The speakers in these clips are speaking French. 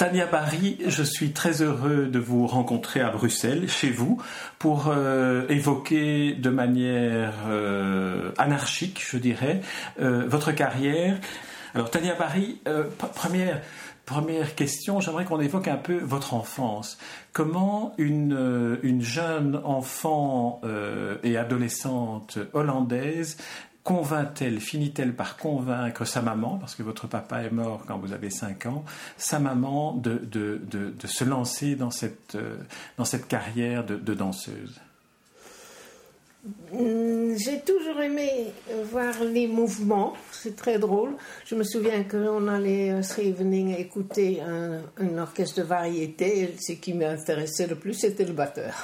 Tania Barry, je suis très heureux de vous rencontrer à Bruxelles, chez vous, pour euh, évoquer de manière euh, anarchique, je dirais, euh, votre carrière. Alors Tania Barry, première, question, j'aimerais qu'on évoque un peu votre enfance. Comment une, une jeune enfant et adolescente hollandaise convainc-elle, finit-elle par convaincre sa maman, parce que votre papa est mort quand vous avez 5 ans, sa maman de, de, de, se lancer dans cette, euh, dans cette carrière de, danseuse? Mm, j'ai toujours aimé voir les mouvements, c'est très drôle. Je me souviens qu'on allait à Scheveningen écouter un, orchestre de variété, ce qui m'intéressait le plus, c'était le batteur.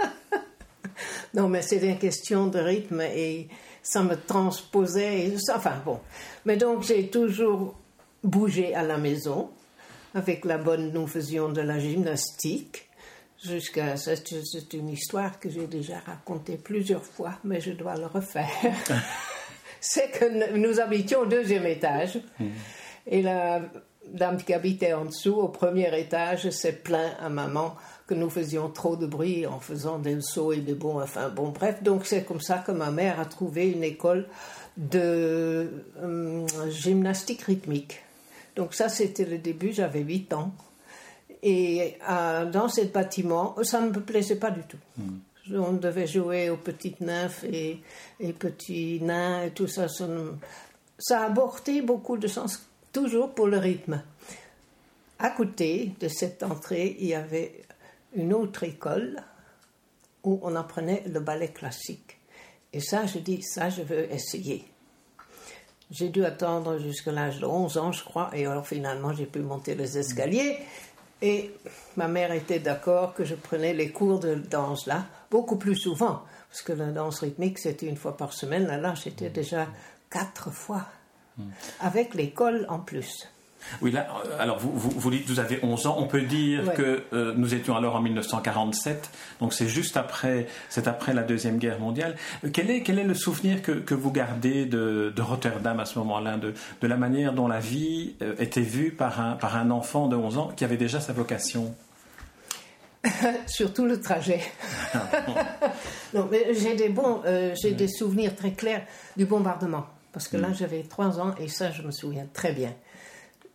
non, mais c'était une question de rythme et ça me transposait. Enfin bon. Mais donc j'ai toujours bougé à la maison. Avec la bonne, nous faisions de la gymnastique. Jusqu'à. C'est une histoire que j'ai déjà racontée plusieurs fois, mais je dois le refaire. C'est que nous habitions au deuxième étage. Mmh. Et la dame qui habitait en dessous, au premier étage, s'est plaint à maman que nous faisions trop de bruit en faisant des sauts et des bons, enfin bon, bref. Donc c'est comme ça que ma mère a trouvé une école de euh, gymnastique rythmique. Donc ça c'était le début, j'avais 8 ans. Et euh, dans ce bâtiment, ça ne me plaisait pas du tout. Hmm. On devait jouer aux petites nymphes et, et petits nains et tout ça. Ça, ça a apporté beaucoup de sens, toujours pour le rythme. À côté de cette entrée, il y avait une autre école où on apprenait le ballet classique. Et ça, je dis, ça, je veux essayer. J'ai dû attendre jusqu'à l'âge de 11 ans, je crois, et alors finalement, j'ai pu monter les escaliers. Et ma mère était d'accord que je prenais les cours de danse là, beaucoup plus souvent, parce que la danse rythmique, c'était une fois par semaine. Là, là j'étais déjà quatre fois, hmm. avec l'école en plus. Oui, là, euh, alors vous, vous, dites que vous avez 11 ans. On peut dire que euh, nous étions alors en 1947, donc c'est juste après, c'est après la Deuxième Guerre mondiale. Euh, quel est, quel est le souvenir que, que vous gardez de, de, Rotterdam à ce moment-là, de, de, la manière dont la vie était vue par un, par un enfant de 11 ans qui avait déjà sa vocation? Surtout le trajet. non, mais j'ai des bons, j'ai des souvenirs très clairs du bombardement. Parce que là, mm. j'avais 3 ans et ça, je me souviens très bien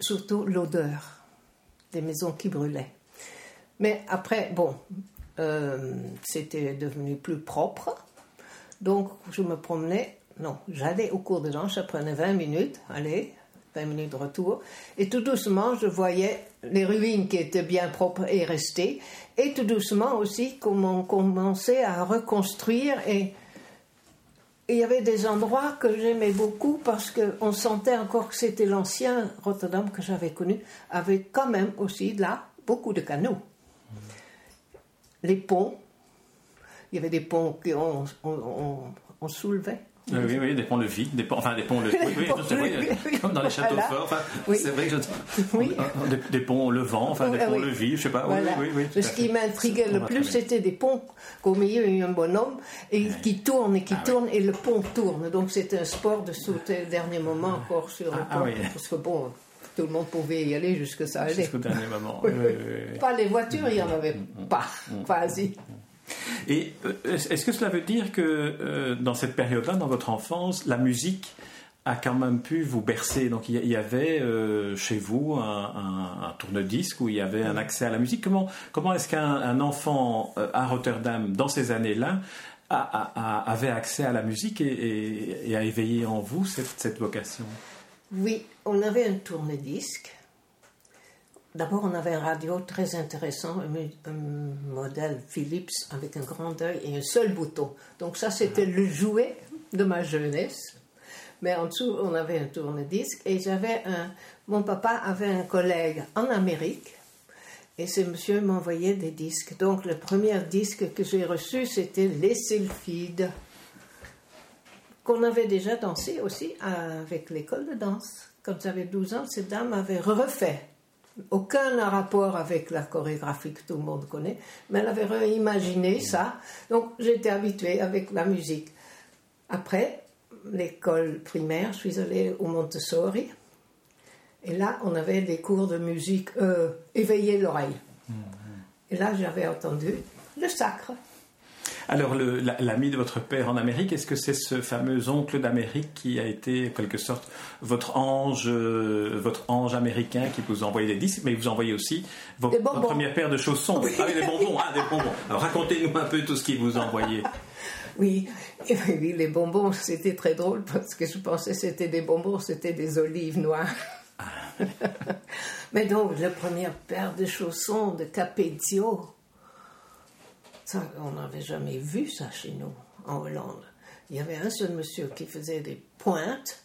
surtout l'odeur des maisons qui brûlaient. Mais après, bon, euh, c'était devenu plus propre. Donc, je me promenais, non, j'allais au cours de danse, ça prenait 20 minutes, allez, 20 minutes de retour. Et tout doucement, je voyais les ruines qui étaient bien propres et restées. Et tout doucement aussi, comment on commençait à reconstruire et il y avait des endroits que j'aimais beaucoup parce qu'on sentait encore que c'était l'ancien Rotterdam que j'avais connu, avec quand même aussi là beaucoup de canaux. Les ponts, il y avait des ponts qu'on on soulevait oui, oui, des ponts-levis, des ponts, enfin des ponts-levis, oui, oui, comme dans les châteaux forts, enfin, c'est vrai que je, oui. des, des, ponts levant, enfin des ah ponts-levis, je sais pas, oui, oui, oui. Ce qui m'intriguait le plus, c'était des ponts qu'au milieu il y a un bonhomme et qui tourne et qui ah tourne et le pont tourne. Donc c'était un sport de sauter au dernier moment encore sur le ah, pont, parce que bon, tout le monde pouvait y aller jusque ça allait. Jusqu'au dernier moment. Pas les voitures, il n'y en avait mm, mm, pas, mm, quasi. Et euh, est-ce que cela veut dire que euh, dans cette période-là, dans votre enfance, la musique a quand même pu vous bercer? Donc il y avait euh, chez vous un, tourne-disque où il y avait un accès à la musique. Comment, comment est-ce qu'un enfant à Rotterdam, dans ces années-là, avait accès à la musique et, a éveillé en vous cette, cette vocation? Oui, on avait un tourne-disque D'abord, on avait un radio très intéressant, un, modèle Philips avec un grand œil et un seul bouton. Donc ça, c'était le jouet de ma jeunesse. Mais en dessous, on avait un tourne-disque et j'avais un. Mon papa avait un collègue en Amérique et ce monsieur m'envoyait des disques. Donc le premier disque que j'ai reçu, c'était Les Sylphides, qu'on avait déjà dansé aussi avec l'école de danse. Quand j'avais 12 ans, cette dame avait refait. Aucun rapport avec la chorégraphie que tout le monde connaît, mais elle avait reimaginé ça. Donc j'étais habituée avec la musique. Après l'école primaire, je suis allée au Montessori. Et là, on avait des cours de musique euh, éveiller l'oreille. Et là, j'avais entendu le sacre. Alors, l'ami de votre père en Amérique, est-ce que c'est ce fameux oncle d'Amérique qui a été, en quelque sorte, votre ange, euh, votre ange américain qui vous envoyait des disques, mais vous envoyait aussi votre première paire de chaussons? Ah oui, des bonbons, ah, des bonbons. Alors, racontez-nous un peu tout ce qu'il vous envoyait. Oui, oui, les bonbons, c'était très drôle parce que je pensais que c'était des bonbons, c'était des olives noires. Mais donc, la première paire de chaussons de Capezio, on n'avait jamais vu ça chez nous, en Hollande. Il y avait un seul monsieur qui faisait des pointes,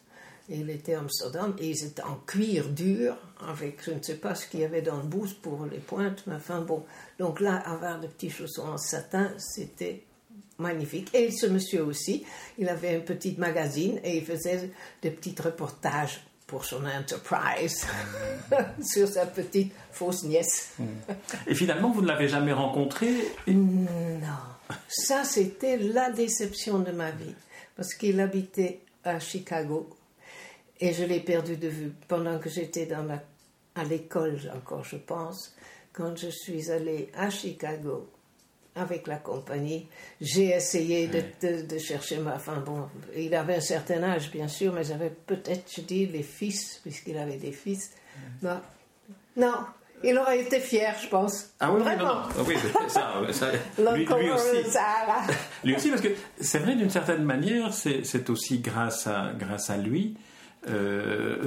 il était à Amsterdam, et ils étaient en cuir dur, avec je ne sais pas ce qu'il y avait dans le boost pour les pointes, mais enfin bon. Donc là, avoir des petits chaussons en satin, c'était magnifique. Et ce monsieur aussi, il avait un petit magazine et il faisait des petits reportages pour son Enterprise sur sa petite fausse nièce. Et finalement, vous ne l'avez jamais rencontré Non. Ça, c'était la déception de ma vie. Parce qu'il habitait à Chicago et je l'ai perdu de vue pendant que j'étais dans la, à l'école encore, je pense. Quand je suis allée à Chicago avec la compagnie. J'ai essayé de, chercher ma. Enfin bon, il avait un certain âge, bien sûr, mais j'avais peut-être, je dis, les fils, puisqu'il avait des fils. Non. Non. Il aurait été fier, je pense. Ah oui, Vraiment. non, non. Ah oui, ça, ça lui, lui, aussi. lui aussi, parce que c'est vrai, d'une certaine manière, c'est aussi grâce à, grâce à lui. Euh,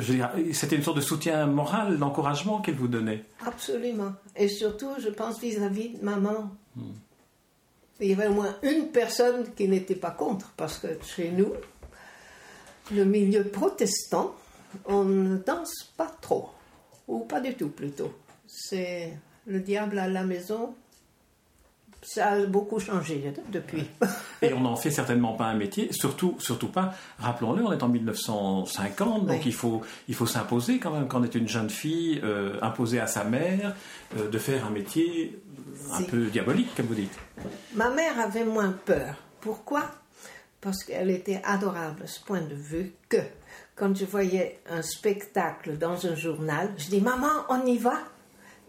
c'était une sorte de soutien moral, d'encouragement qu'elle vous donnait. Absolument. Et surtout, je pense vis-à-vis de maman. Hmm il y avait au moins une personne qui n'était pas contre, parce que chez nous, le milieu protestant, on ne danse pas trop, ou pas du tout plutôt. C'est le diable à la maison, ça a beaucoup changé depuis. Et on n'en fait certainement pas un métier, surtout, surtout pas, rappelons-le, on est en 1950, donc il faut, il faut s'imposer quand même, quand on est une jeune fille, euh, imposer à sa mère euh, de faire un métier un peu diabolique, comme vous dites. Ma mère avait moins peur. Pourquoi? Parce qu'elle était adorable à ce point de vue que quand je voyais un spectacle dans un journal, je dis Maman, on y va?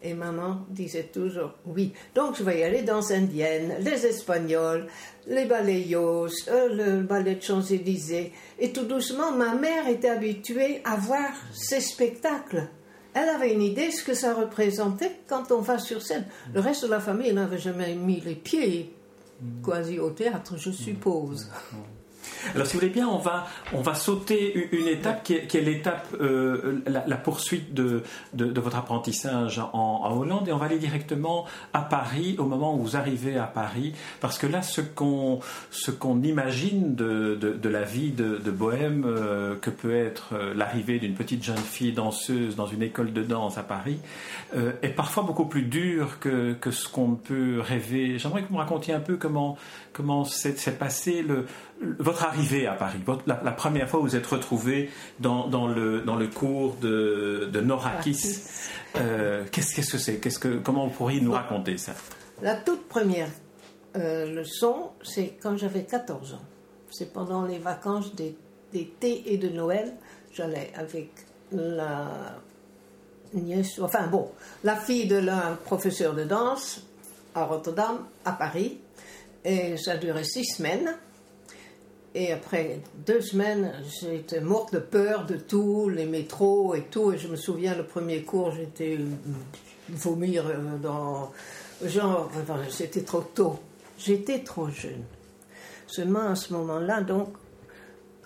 Et maman disait toujours oui. Donc je vais y aller dans Indienne, les Espagnols, les balayos, euh, le ballet de Champs-Élysées. Et tout doucement, ma mère était habituée à voir ces spectacles. Elle avait une idée de ce que ça représentait quand on va sur scène. Le reste de la famille n'avait jamais mis les pieds quasi au théâtre, je suppose. Alors, si vous voulez bien, on va, on va sauter une étape qui est, l'étape, euh, la, poursuite de, de, votre apprentissage en, Hollande, et on va aller directement à Paris au moment où vous arrivez à Paris, parce que là, ce qu'on, ce qu'on imagine de, de, la vie de, Bohème, euh, que peut être euh, l'arrivée d'une petite jeune fille danseuse dans une école de danse à Paris, est parfois beaucoup plus dur que, que ce qu'on peut rêver. J'aimerais que vous me racontiez un peu comment, comment s'est passé le, votre arrivée à Paris, la, première fois où vous êtes retrouvé dans, dans, le, dans le cours de, de Norakis. Euh, qu'est-ce, qu'est-ce que c'est? Qu'est-ce que, Comment vous pourriez nous raconter ça? La toute première euh, leçon, c'est quand j'avais 14 ans. C'est pendant les vacances d'été et de Noël. J'allais avec la nièce, enfin bon, la fille de l'un professeur de danse à Rotterdam, à Paris. Et ça durait six semaines. Et après deux semaines, j'étais morte de peur de tout, les métros et tout. Et je me souviens, le premier cours, j'étais vomir dans. Genre, c'était trop tôt. J'étais trop jeune. Seulement à ce moment-là, donc,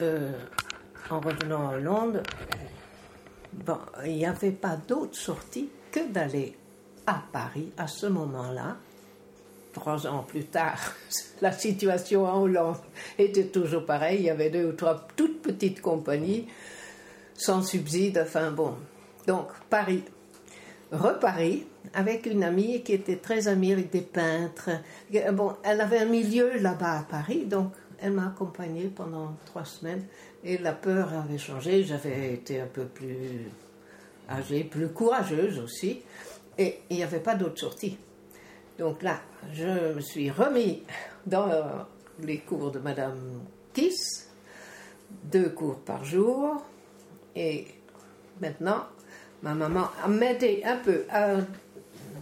euh, en revenant à Londres, bon, il n'y avait pas d'autre sortie que d'aller à Paris à ce moment-là trois ans plus tard, la situation en Hollande était toujours pareille. Il y avait deux ou trois toutes petites compagnies sans subside. Enfin bon. Donc, Paris. Reparis, avec une amie qui était très amie avec des peintres. Bon, elle avait un milieu là-bas à Paris, donc elle m'a accompagnée pendant trois semaines. Et la peur avait changé. J'avais été un peu plus âgée, plus courageuse aussi. Et il n'y avait pas d'autre sortie. Donc là, je me suis remis dans les cours de Madame Kiss, deux cours par jour. Et maintenant, ma maman m'a aidé un peu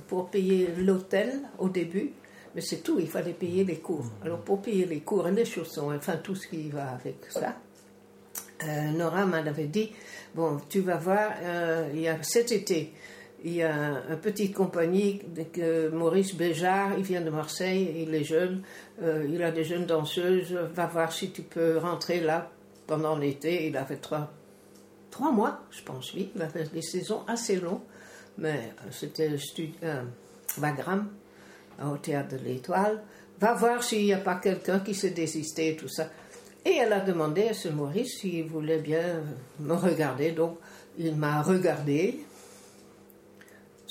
pour payer l'hôtel au début, mais c'est tout, il fallait payer les cours. Alors pour payer les cours et les chaussons, enfin tout ce qui va avec ça, euh, Nora m'avait dit, bon, tu vas voir, euh, il y a cet été, il y a une petite compagnie Maurice Béjart, il vient de Marseille, il est jeune, euh, il a des jeunes danseuses, va voir si tu peux rentrer là pendant l'été. Il a fait trois, trois mois, je pense, oui, il a fait des saisons assez longues, mais c'était euh, Wagram, au théâtre de l'Étoile. Va voir s'il n'y a pas quelqu'un qui s'est désisté et tout ça. Et elle a demandé à ce Maurice s'il voulait bien me regarder. Donc, il m'a regardé,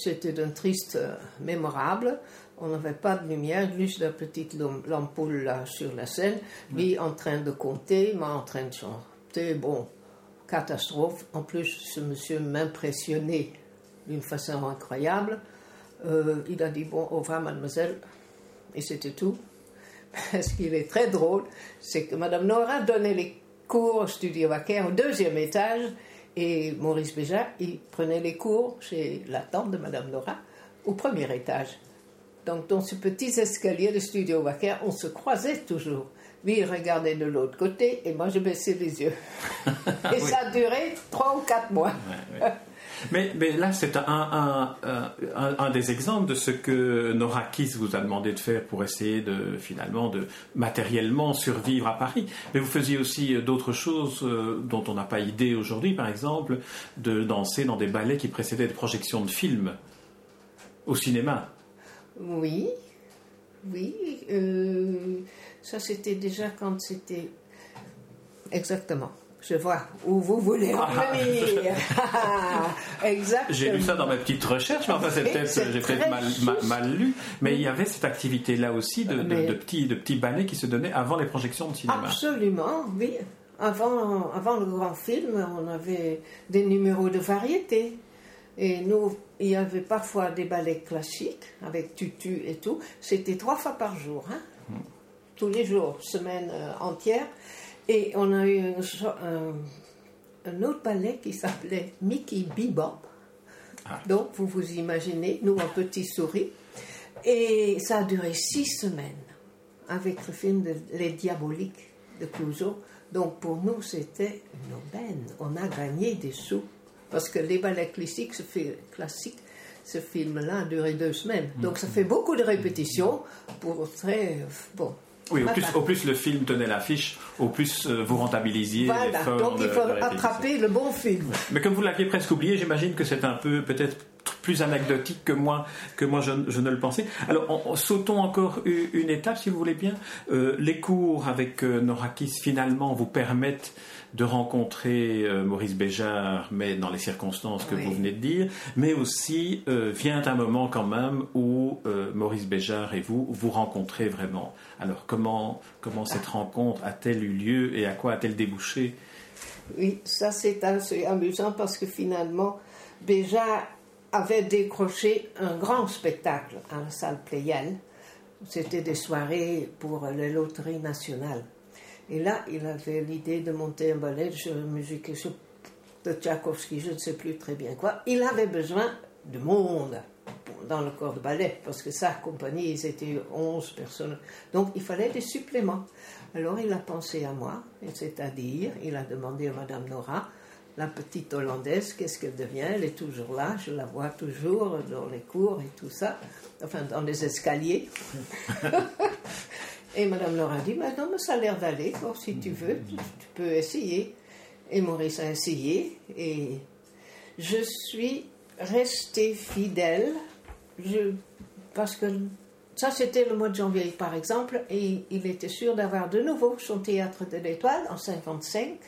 c'était un triste euh, mémorable. On n'avait pas de lumière, juste la petite l'ampoule là sur la scène. Lui en train de compter, moi en train de chanter. Bon, catastrophe. En plus, ce monsieur m'impressionnait d'une façon incroyable. Euh, il a dit Bon, au revoir, mademoiselle. Et c'était tout. Ce qui est très drôle, c'est que madame Nora donnait les cours au studio Wacker au deuxième étage et Maurice Béja, il prenait les cours chez la tante de Madame Laura au premier étage. Donc, dans ce petit escalier de studio Wacker, on se croisait toujours. Lui, il regardait de l'autre côté et moi, je baissais les yeux. et ça a duré trois ou quatre mois. Mais, là, c'est un, un, des exemples de ce que Nora Kiss vous a demandé de faire pour essayer de, finalement, de matériellement survivre à Paris. Mais vous faisiez aussi d'autres choses euh, dont on n'a pas idée aujourd'hui, par exemple, de danser dans des ballets qui précédaient des projections de films au cinéma. Oui, oui. Euh, ça, c'était déjà quand c'était. Exactement. Je vois où vous voulez en ah. venir. Exactement. J'ai lu ça dans ma petite recherche, mais enfin, c'est peut-être, j'ai peut-être mal, lu. Mais il y avait cette activité-là aussi de, de, petits, de petits ballets qui se donnaient avant les projections de cinéma. Absolument, oui. Avant, avant le grand film, on avait des numéros de variété. Et nous, il y avait parfois des ballets classiques avec tutu et tout. C'était trois fois par jour, hein? Hmm. tous les jours, semaine euh, entière. Et on a eu un, autre ballet qui s'appelait Mickey Bebop. Ah. Donc, vous vous imaginez, nous, un petit souris. Et ça a duré six semaines avec le film de Les Diaboliques de Clouseau. Donc, pour nous, c'était une aubaine. On a gagné des sous. Parce que les ballets classiques, ce, classique, ce film-là a duré deux semaines. Donc, ça fait beaucoup de répétitions pour très. Bon, oui, au plus, au plus, le film tenait l'affiche, au plus euh, vous rentabilisiez. Voilà, donc il faut attraper le bon film. Mais comme vous l'aviez presque oublié, j'imagine que c'est un peu peut-être plus anecdotique que moi, que moi je, ne le pensais. Alors, sautons encore une, étape, si vous voulez bien. Euh, les cours avec euh, Norakis, finalement, vous permettent de rencontrer euh, Maurice Béjart, mais dans les circonstances que vous venez de dire, mais aussi euh, vient un moment quand même où Maurice Béjart et vous vous rencontrez vraiment. Alors comment, comment cette rencontre a-t-elle eu lieu et à quoi a-t-elle débouché? Oui, ça c'est assez amusant parce que finalement, Béjart avait décroché un grand spectacle à la salle Pléienne. C'était des soirées pour la loterie nationale. Et là, il avait l'idée de monter un ballet de musique de Tchaïkovski, je ne sais plus très bien quoi. Il avait besoin de monde dans le corps de ballet, parce que sa compagnie, ils étaient 11 personnes. Donc, il fallait des suppléments. Alors, il a pensé à moi, c'est-à-dire, il a demandé à Madame Nora, la petite Hollandaise, qu'est-ce qu'elle devient? Elle est toujours là, je la vois toujours dans les cours et tout ça, enfin, dans les escaliers. Et Madame Laura dit, mais non, mais ça a l'air d'aller, si tu veux, tu, peux essayer. Et Maurice a essayé, et je suis restée fidèle, je, parce que ça, c'était le mois de janvier, par exemple, et il était sûr d'avoir de nouveau son théâtre de l'Étoile en 55.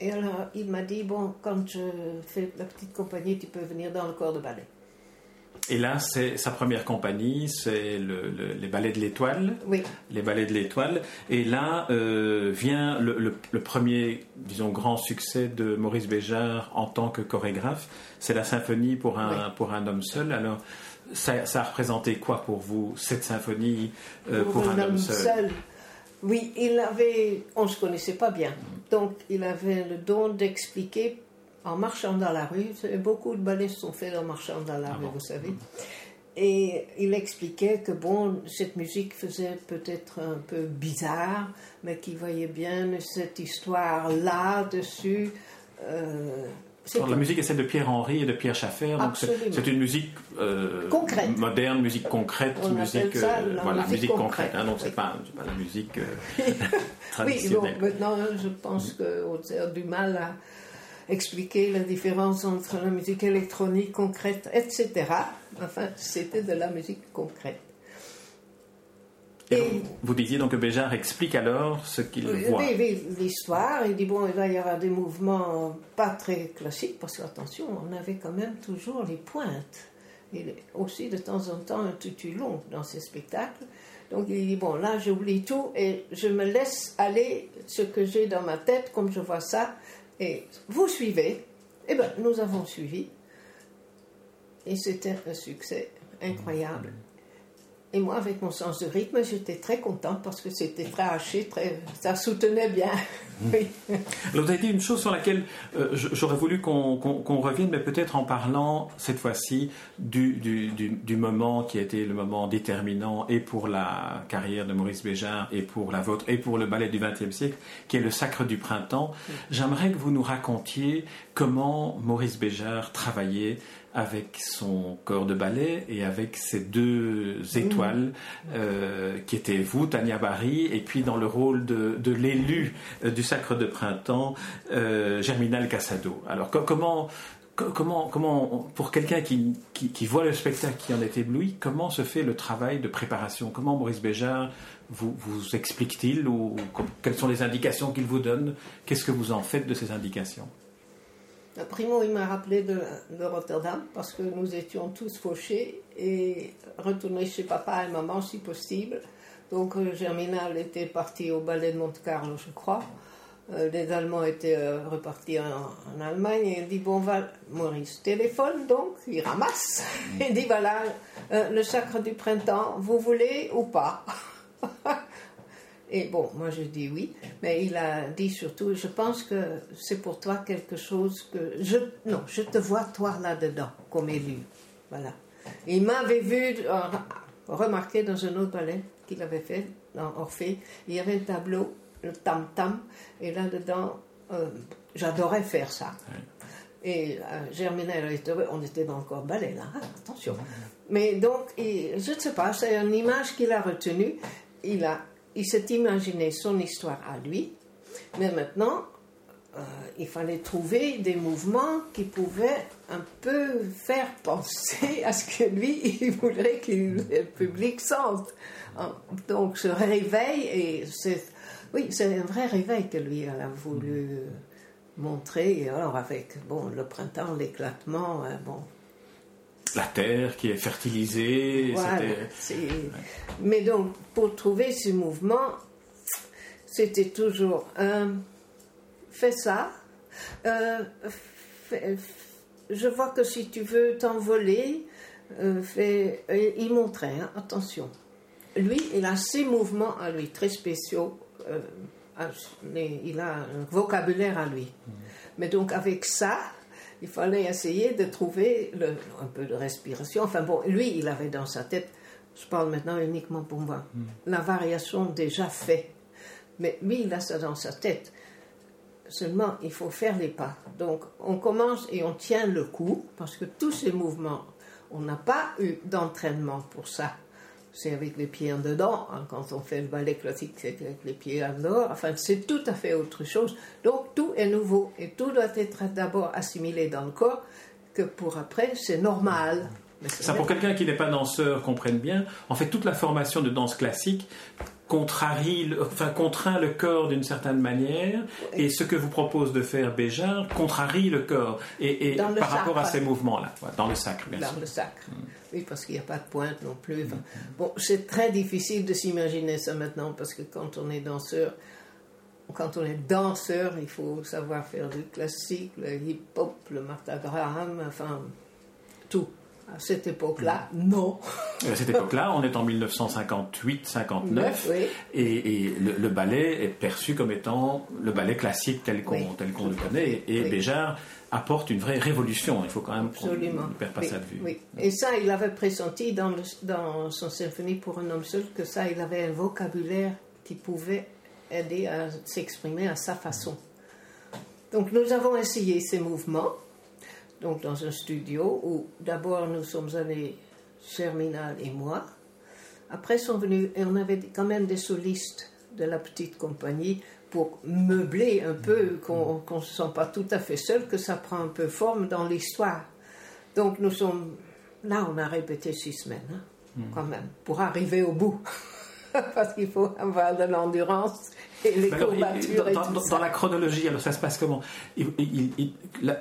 Et alors, il m'a dit, bon, quand je fais la petite compagnie, tu peux venir dans le corps de ballet. Et là, c'est sa première compagnie, c'est le, les ballets de l'Étoile. Oui. Les ballets de l'Étoile. Et là euh, vient le, le, premier, disons, grand succès de Maurice Béjart en tant que chorégraphe. C'est la symphonie pour un, pour un homme seul. Alors, ça, ça, a représenté quoi pour vous, cette symphonie euh, pour, un, homme seul, Oui, il avait, on ne se connaissait pas bien. Donc, il avait le don d'expliquer en marchant dans la rue. Beaucoup de ballets sont faits en marchant dans la ah rue, vous savez. Et il expliquait que bon, cette musique faisait peut-être un peu bizarre, mais qu'il voyait bien cette histoire là dessus. Euh, la musique est celle de Pierre Henry et de Pierre Schaffer, donc c'est une musique euh, concrète. moderne, musique concrète, musique, euh, voilà, musique, concrète. Hein, donc c'est pas, pas, la musique traditionnelle. Oui, bon, maintenant je pense qu'on a du mal à expliquer la différence entre la musique électronique concrète, etc. Enfin, c'était de la musique concrète. Et, vous disiez donc que Béjart explique alors ce qu'il voit. Oui, l'histoire. Il dit bon, il va y avoir des mouvements pas très classiques, parce qu'attention, on avait quand même toujours les pointes. Et aussi de temps en temps un tutu long dans ces spectacles. Donc il dit bon, là j'oublie tout et je me laisse aller ce que j'ai dans ma tête, comme je vois ça, et vous suivez. Eh bien, nous avons suivi. Et c'était un succès incroyable. Et moi, avec mon sens de rythme, j'étais très contente parce que c'était très haché, très, ça soutenait bien. oui. Alors, vous avez dit une chose sur laquelle euh, j'aurais voulu qu'on revienne, mais peut-être en parlant cette fois-ci du, du, du, moment qui a été le moment déterminant et pour la carrière de Maurice Béjart et pour la vôtre et pour le ballet du XXe siècle, qui est le Sacre du Printemps. J'aimerais que vous nous racontiez comment Maurice Béjart travaillait avec son corps de ballet et avec ses deux étoiles euh, qui étaient vous, Tania Barry, et puis dans le rôle de, de l'élu euh, du Sacre de Printemps, euh, Germinal Casado. Alors comment, comment, comment pour quelqu'un qui, qui, voit le spectacle qui en est ébloui, comment se fait le travail de préparation? Comment Maurice Béjart vous, vous explique-t-il ou quelles sont les indications qu'il vous donne? Qu'est-ce que vous en faites de ces indications? Primo, il m'a rappelé de, Rotterdam parce que nous étions tous fauchés et retournés chez papa et maman si possible. Donc euh, Germinal était parti au ballet de Monte Carlo, je crois. Euh, les Allemands étaient euh, repartis en, Allemagne et il dit Bon, va, Maurice, téléphone donc, il ramasse. Il dit Voilà, le sacre du printemps, vous voulez ou pas? Et bon, moi je dis oui, mais il a dit surtout, je pense que c'est pour toi quelque chose que je non, je te vois toi là-dedans comme élu, voilà. il m'avait vu euh, remarquer dans un autre ballet qu'il avait fait dans Orphée, il y avait un tableau, le tam tam, et là-dedans, euh, j'adorais faire ça. Et euh, Germinal on était dans le corps ballet là, hein, attention. Mais donc, je ne sais pas, c'est une image qu'il a retenue. Il a il s'est imaginé son histoire à lui, mais maintenant, euh, il fallait trouver des mouvements qui pouvaient un peu faire penser à ce que lui, il voudrait que le public sente. Donc, ce réveil, et c'est, oui, c'est un vrai réveil que lui a voulu montrer. Et alors, avec bon, le printemps, l'éclatement, euh, bon, la terre qui est fertilisée. Mais donc, pour trouver ce mouvement, c'était toujours fais ça. Euh, je vois que si tu veux t'envoler, euh, il montrait, hein, attention. Lui, il a ses mouvements à lui, très spéciaux. Euh, il a un vocabulaire à lui. Mm. Mais donc, avec ça, il fallait essayer de trouver le, un peu de respiration. Enfin bon, lui, il avait dans sa tête, je parle maintenant uniquement pour moi, hmm. la variation déjà faite. Mais lui, il a ça dans sa tête. Seulement, il faut faire les pas. Donc, on commence et on tient le coup, parce que tous ces mouvements, on n'a pas eu d'entraînement pour ça c'est avec les pieds en dedans. Hein, quand on fait le ballet classique, c'est avec les pieds en dehors. Enfin, c'est tout à fait autre chose. Donc, tout est nouveau et tout doit être d'abord assimilé dans le corps, que pour après, c'est normal. Ça, pour quelqu'un qui n'est pas danseur, comprenne bien, en fait, toute la formation de danse classique contrarie, enfin, contraint le corps d'une certaine manière, et ce que vous propose de faire Béjar contrarie le corps, et, par rapport à ces mouvements-là, dans le sacre, bien dans sûr. Dans le sacre, mm. oui, parce qu'il n'y a pas de pointe non plus. Bon, c'est très difficile de s'imaginer ça maintenant, parce que quand on est danseur, quand on est danseur, il faut savoir faire du classique, le hip-hop, le Martha Graham, enfin, tout. À cette époque-là, non. À cette époque-là, on est en 1958-59, et, le, ballet est perçu comme étant le ballet classique tel qu'on le connaît, et Béjar apporte une vraie révolution. Il faut quand même qu'on ne perd pas ça de vue. Oui. Et ça, il avait pressenti dans, dans son symphonie pour un homme seul que ça, il avait un vocabulaire qui pouvait aider à s'exprimer à sa façon. Donc nous avons essayé ces mouvements donc dans un studio où d'abord nous sommes allés, Germinal et moi. Après sont venus, et on avait quand même des solistes de la petite compagnie pour meubler un peu, qu'on ne se sent pas tout à fait seul, que ça prend un peu forme dans l'histoire. Donc nous sommes, là on a répété six semaines, hein, hmm. quand même, pour arriver au bout. Parce qu'il faut avoir de l'endurance dans, la chronologie, alors ça se passe comment?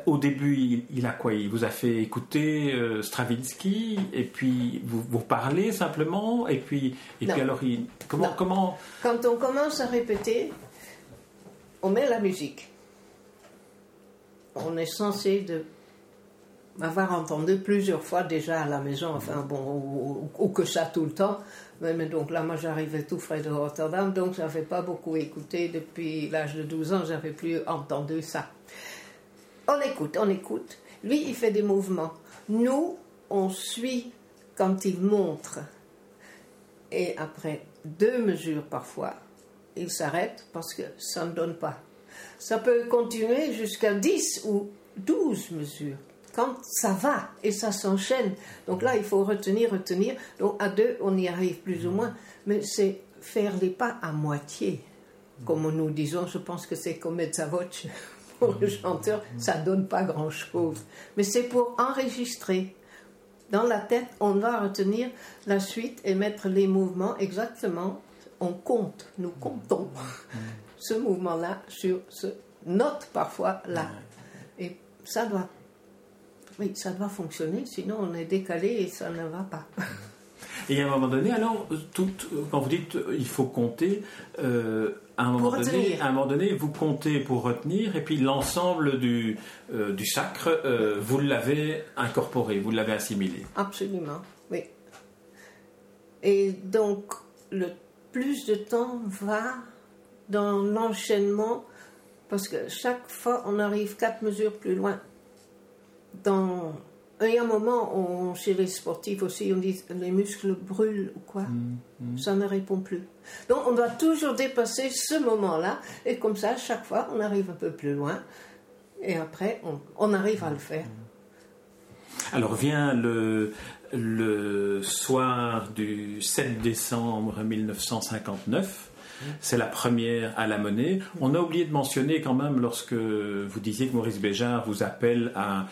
Au début, il, a quoi? Il vous a fait écouter euh, Stravinsky, et puis vous, vous parlez simplement, et puis, et puis alors, il, comment, comment? Quand on commence à répéter, on met la musique. On est censé de avoir entendu plusieurs fois déjà à la maison, enfin bon, ou que ça tout le temps, mais donc là, moi, j'arrivais tout frais de Rotterdam, donc je n'avais pas beaucoup écouté depuis l'âge de 12 ans, je n'avais plus entendu ça. On écoute, on écoute. Lui, il fait des mouvements. Nous, on suit quand il montre. Et après deux mesures parfois, il s'arrête parce que ça ne donne pas. Ça peut continuer jusqu'à 10 ou 12 mesures quand ça va et ça s'enchaîne. Donc là, il faut retenir, retenir. Donc à deux, on y arrive plus ou moins. Mais c'est faire les pas à moitié. Comme nous disons, je pense que c'est comme sa voce pour le chanteur, ça donne pas grand-chose. Mais c'est pour enregistrer. Dans la tête, on va retenir la suite et mettre les mouvements exactement. On compte, nous comptons ce mouvement-là sur ce note parfois là. Et ça doit oui, ça doit fonctionner, sinon on est décalé et ça ne va pas. Et à un moment donné, alors, tout, quand vous dites il faut compter, euh, à, un moment donné, à un moment donné, vous comptez pour retenir, et puis l'ensemble du, euh, du sacre, euh, vous l'avez incorporé, vous l'avez assimilé. Absolument, oui. Et donc, le plus de temps va dans l'enchaînement, parce que chaque fois, on arrive quatre mesures plus loin dans il y a un moment, chez les sportifs aussi, on dit les muscles brûlent ou quoi. Mm, mm. Ça ne répond plus. Donc on doit toujours dépasser ce moment-là. Et comme ça, chaque fois, on arrive un peu plus loin. Et après, on, on arrive à le faire. Alors vient le, le soir du 7 décembre 1959 c'est la première à la monnaie. On a oublié de mentionner quand même lorsque vous disiez que Maurice Béjart vous appelle à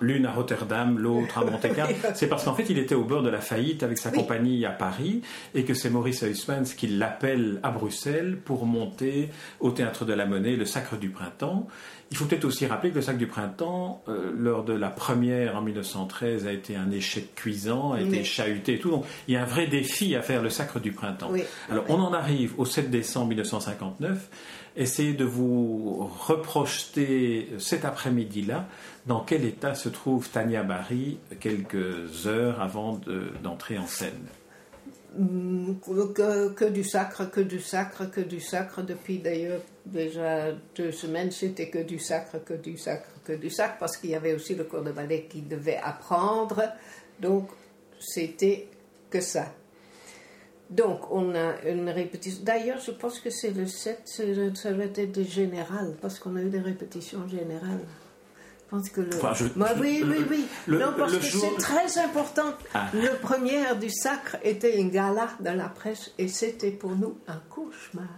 l'une à Rotterdam, l'autre à Monte-Carlo. c'est parce qu'en fait il était au bord de la faillite avec sa compagnie à Paris et que c'est Maurice Huysmans qui l'appelle à Bruxelles pour monter au théâtre de la monnaie le Sacre du Printemps. Il faut peut-être aussi rappeler que le sac du printemps, euh, lors de la première en 1913, a été un échec cuisant, a été chahuté et tout. Donc il y a un vrai défi à faire le sacre du printemps. Alors on en arrive au 7 décembre 1959. Essayez de vous reprojeter cet après-midi-là dans quel état se trouve Tania Barry quelques heures avant d'entrer en scène? Que, que, du sacre, que du sacre, que du sacre. Depuis d'ailleurs déjà deux semaines, c'était que du sacre, que du sacre, que du sacre, parce qu'il y avait aussi le cours de ballet qui devait apprendre. Donc c'était que ça. Donc on a une répétition. D'ailleurs, je pense que c'est le 7, ça va être des générales, parce qu'on a eu des répétitions générales pense que le... oui, oui, oui. non, parce que c'est très important. Ah. Le premier du sacre était une gala dans la presse et c'était pour nous un cauchemar.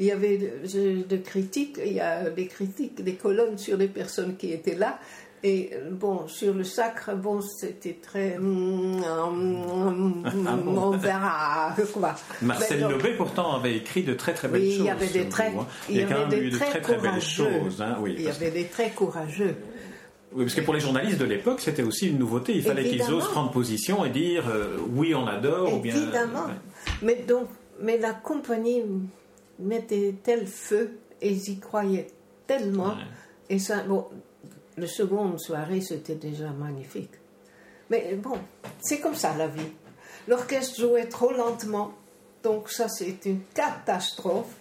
Il y avait de, critiques, il y a des critiques, des colonnes sur les personnes qui étaient là. Et euh, bon, sur le sacre, bon, c'était très. mm, on verra. Quoi. Marcel donc- Lobé, pourtant, avait écrit de très très belles Oui, choses. il y avait des très, il y a quand même eu de très très belles choses. hein, oui, il y avait des très courageux. Oui, parce que pour les journalistes de l'époque, c'était aussi une nouveauté. Il fallait qu'ils Évidemment. osent prendre position et dire euh, oui, on adore ou bien. Évidemment. Ouais. Mais donc, mais la compagnie mettait tel feu et ils y croyaient tellement. Ouais. Et ça, bon, le seconde soirée, c'était déjà magnifique. Mais bon, c'est comme ça la vie. L'orchestre jouait trop lentement, donc ça c'est une catastrophe.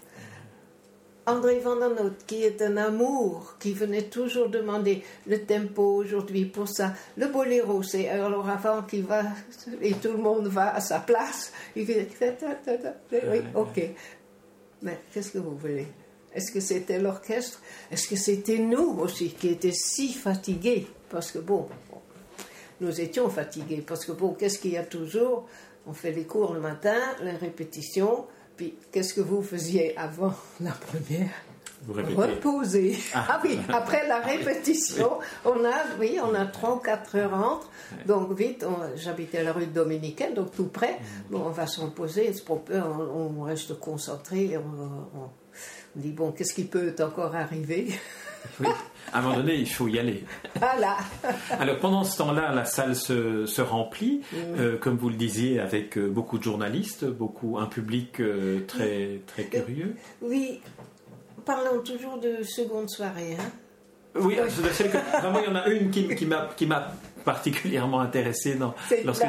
André Van Noot, qui est un amour, qui venait toujours demander le tempo aujourd'hui pour ça. Le boléro, c'est alors avant qu'il va et tout le monde va à sa place. Il ta. oui, ok. Mais qu'est-ce que vous voulez? Est-ce que c'était l'orchestre? Est-ce que c'était nous aussi qui étaient si fatigués? Parce que bon, nous étions fatigués. Parce que bon, qu'est-ce qu'il y a toujours? On fait les cours le matin, les répétitions. Puis qu'est-ce que vous faisiez avant la première? Vous. Reposer. Ah. oui, après la répétition, on a, oui, on a 3 ou 4 heures entre. Donc vite, j'habitais la rue dominicaine, donc tout près. Bon, on va se reposer, on, on reste concentré. On, on- on dit, bon, qu'est-ce qui peut encore arriver Oui. À un moment donné, il faut y aller. Voilà. Alors pendant ce temps-là, la salle se, se remplit, euh, comme vous le disiez, avec euh, beaucoup de journalistes, beaucoup un public euh, très très curieux. Oui, parlons toujours de seconde soirée. Hein. Oui, vraiment, il y en a une qui, qui m'a particulièrement intéressé dans lorsque.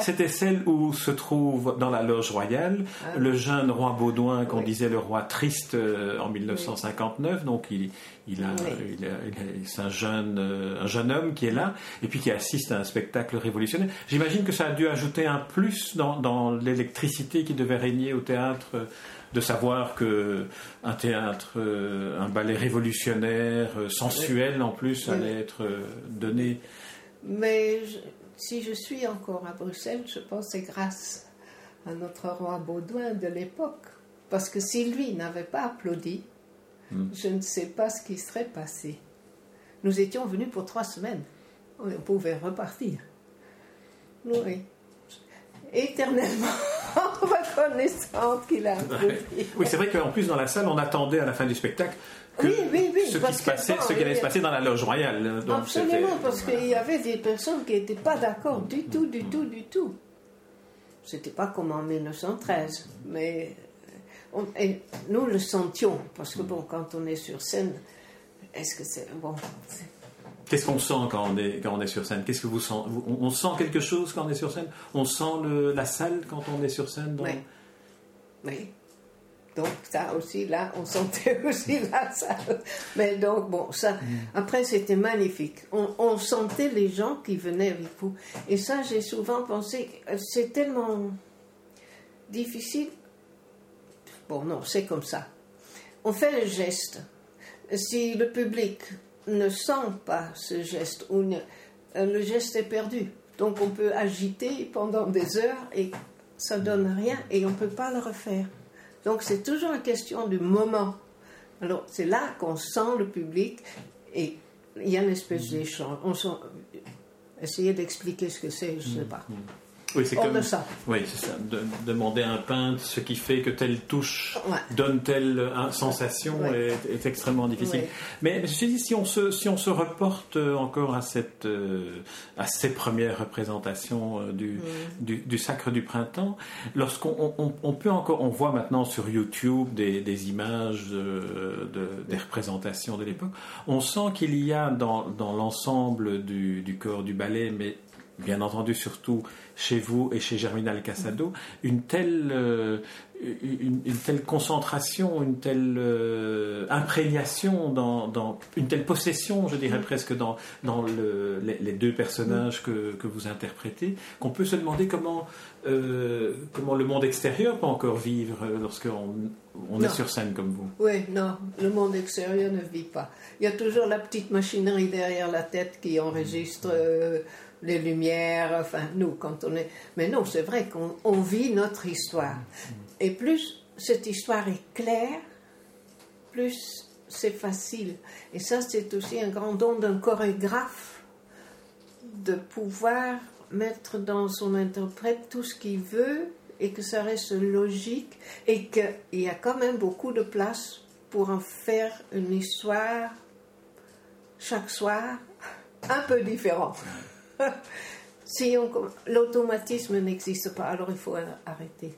C'était celle où se trouve dans la loge royale Ah. le jeune roi Baudouin qu'on Oui. disait le roi triste euh, en 1959. Donc il il a, Oui. il a- il a- c'est un jeune euh, un jeune homme qui est là et puis qui assiste à un spectacle révolutionnaire. J'imagine que ça a dû ajouter un plus dans, dans l'électricité qui devait régner au théâtre. de savoir que un théâtre, euh, un ballet révolutionnaire, sensuel en plus, allait être donné. Mais je- si je suis encore à Bruxelles, je pense que c'est grâce à notre roi Baudouin de l'époque. Parce que si lui n'avait pas applaudi, Hmm. je ne sais pas ce qui serait passé. Nous étions venus pour trois semaines. On pouvait repartir. Oui. Éternellement reconnaissante qu'il a applaudi. Oui, c'est vrai qu'en plus dans la salle, on attendait à la fin du spectacle que Oui, oui, oui, ce qui se passait, bon, ce qui allait se passer dans la loge royale. Donc Absolument, parce qu'il y avait des personnes qui n'étaient pas d'accord du tout, du tout, du tout. C'était pas comme en 1913, mais on- et nous le sentions, parce que bon, quand on est sur scène, est-ce que c'est bon Qu'est-ce qu'on sent quand on est quand on est sur scène? Qu'est-ce que vous sentez on, on sent quelque chose quand on est sur scène? On sent le- la salle quand on est sur scène dans- Oui. Oui. Donc ça aussi, là, on sentait aussi la salle. Mais donc, bon, ça, après, c'était magnifique. On, on sentait les gens qui venaient avec vous. Et ça, j'ai souvent pensé, euh, c'est tellement difficile. Bon, non, c'est comme ça. On fait le geste. Si le public ne sent pas ce geste, ou ne- euh, le geste est perdu. Donc on peut agiter pendant des heures et ça donne rien et on ne peut pas le refaire. Donc c'est toujours une question du moment. Alors c'est là qu'on sent le public et il y a une espèce d'échange. On sent, d'expliquer ce que c'est, je ne sais pas. Oui, c'est comme sent. Oui, c'est ça. De- demander à un peintre ce qui fait que telle touche Ouais. donne telle euh, sensation Ouais. est, est extrêmement difficile. Ouais. Mais je suis dit, si on se, si on se reporte euh, encore à, cette, euh, à ces premières représentations euh, du, du, du Sacre du Printemps, lorsqu'on on, on- on peut encore, on voit maintenant sur YouTube des, des images de, de- des représentations de l'époque, on sent qu'il y a dans, dans l'ensemble du, du corps du ballet, mais bien entendu surtout chez vous et chez Germinal Casado, une telle, euh, une, une telle concentration, une telle euh, imprégnation, dans, dans- une telle possession, je dirais presque, dans, dans le- les, les deux personnages que, que vous interprétez, qu'on peut se demander comment, euh, comment le monde extérieur peut encore vivre lorsqu'on on est sur scène comme vous. Oui, non, le monde extérieur ne vit pas. Il y a toujours la petite machinerie derrière la tête qui enregistre euh, les lumières, enfin, nous, quand on est... Mais non, c'est vrai qu'on on vit notre histoire. Et plus cette histoire est claire, plus c'est facile. Et ça, c'est aussi un grand don d'un chorégraphe de pouvoir mettre dans son interprète tout ce qu'il veut et que ça reste logique et qu'il y a quand même beaucoup de place pour en faire une histoire chaque soir un peu différente. Si l'automatisme n'existe pas, alors il faut arrêter.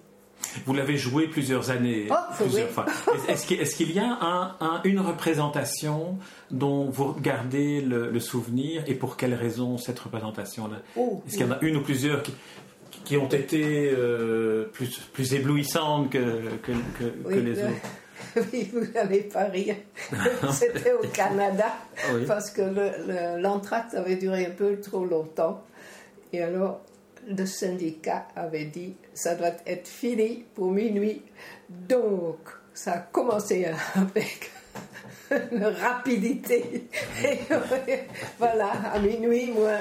Vous l'avez joué plusieurs années, oh, plusieurs fois. Est-ce qu'il y a une représentation dont vous gardez le, souvenir et pour quelle raison cette représentation-là? Oh, Est-ce qu'il y en a une ou plusieurs qui, ont été euh, plus, plus éblouissantes que, que, les ben, autres? Oui, vous n'allez pas rire. C'était au Canada parce que l'entracte avait duré un peu trop longtemps. Et alors, le syndicat avait dit ça doit être fini pour minuit. Donc, ça a commencé avec une rapidité. Et voilà, à minuit, moins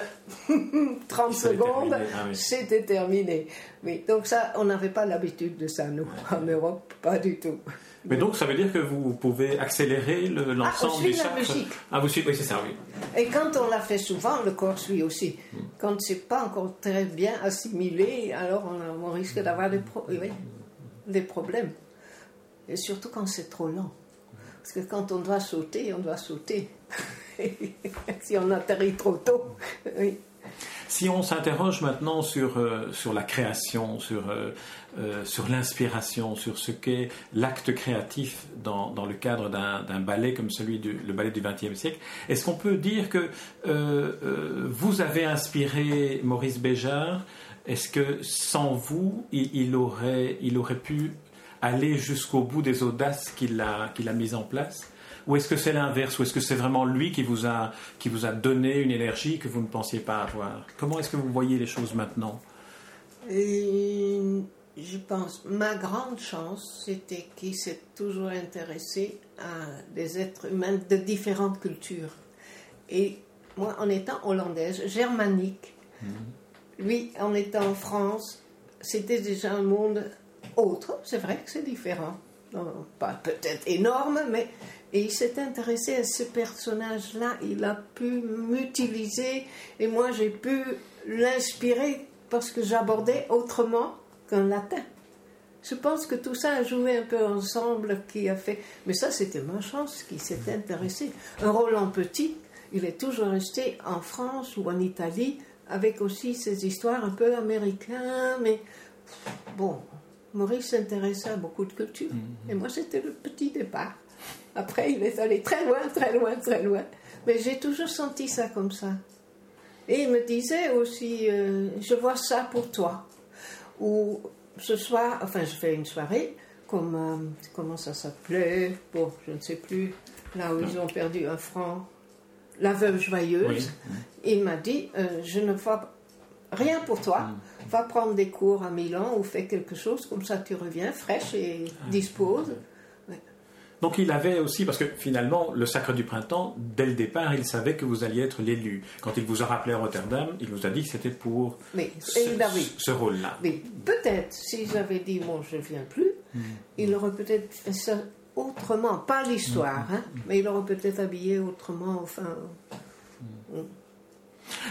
30 secondes, ah c'était terminé. Oui, donc ça, on n'avait pas l'habitude de ça, nous, en Europe, pas du tout. Mais donc, ça veut dire que vous pouvez accélérer ah, l'ensemble du la musique. Ah, vous suivez, oui, c'est ça, oui. Et quand on l'a fait souvent, le corps suit aussi. Hmm. Quand c'est pas encore très bien assimilé, alors on, risque d'avoir des, des problèmes. Et surtout quand c'est trop lent. Parce que quand on doit sauter, on doit sauter. si on atterrit trop tôt, oui. Si on s'interroge maintenant sur, euh, la création, sur, euh, euh, sur l'inspiration, sur ce qu'est l'acte créatif dans, dans, le cadre d'un ballet comme celui du le ballet du XXe siècle, est-ce qu'on peut dire que vous avez inspiré Maurice Béjart? Est-ce que sans vous, il, aurait, il aurait pu aller jusqu'au bout des audaces qu'il a, qu'il a mises en place? Ou est-ce que c'est l'inverse? Ou est-ce que c'est vraiment lui qui vous, a, qui vous a donné une énergie que vous ne pensiez pas avoir? Comment est-ce que vous voyez les choses maintenant? Je pense, ma grande chance, c'était qu'il s'est toujours intéressé à des êtres humains de différentes cultures. Et moi, en étant hollandaise, germanique, mhm. lui, en étant en France, c'était déjà un monde autre. C'est vrai que c'est différent. Pas peut-être énorme, mais et il s'est intéressé à ce personnage-là, il a pu m'utiliser et moi j'ai pu l'inspirer parce que j'abordais autrement qu'un latin. Je pense que tout ça a joué un peu ensemble qui a fait. Mais ça, c'était ma chance qui s'est intéressé. Un Roland Petit, il est toujours resté en France ou en Italie avec aussi ses histoires un peu américaines, mais bon, Maurice s'intéressait à beaucoup de cultures. Mm-hmm. Et moi, c'était le petit départ. Après, il est allé très loin, très loin, très loin. Mais j'ai toujours senti ça comme ça. Et il me disait aussi, euh, je vois ça pour toi. Ou ce soir, enfin, je fais une soirée, comme, euh, comment ça s'appelait? Bon, je ne sais plus, là où ils ont perdu un franc. La veuve joyeuse. Il m'a dit, euh, je ne vois rien pour toi. Mm. Va prendre des cours à Milan ou fais quelque chose, comme ça tu reviens fraîche et ah. dispose. Donc il avait aussi, parce que finalement, le Sacre du Printemps, dès le départ, il savait que vous alliez être l'élu. Quand il vous a rappelé à Rotterdam, il vous a dit que c'était pour ce, rôle-là. Mais peut-être, si j'avais dit, bon, je ne viens plus, hmm. il aurait peut-être fait ça autrement, pas l'histoire, hmm. hein, mais il aurait peut-être habillé autrement, enfin... Hmm.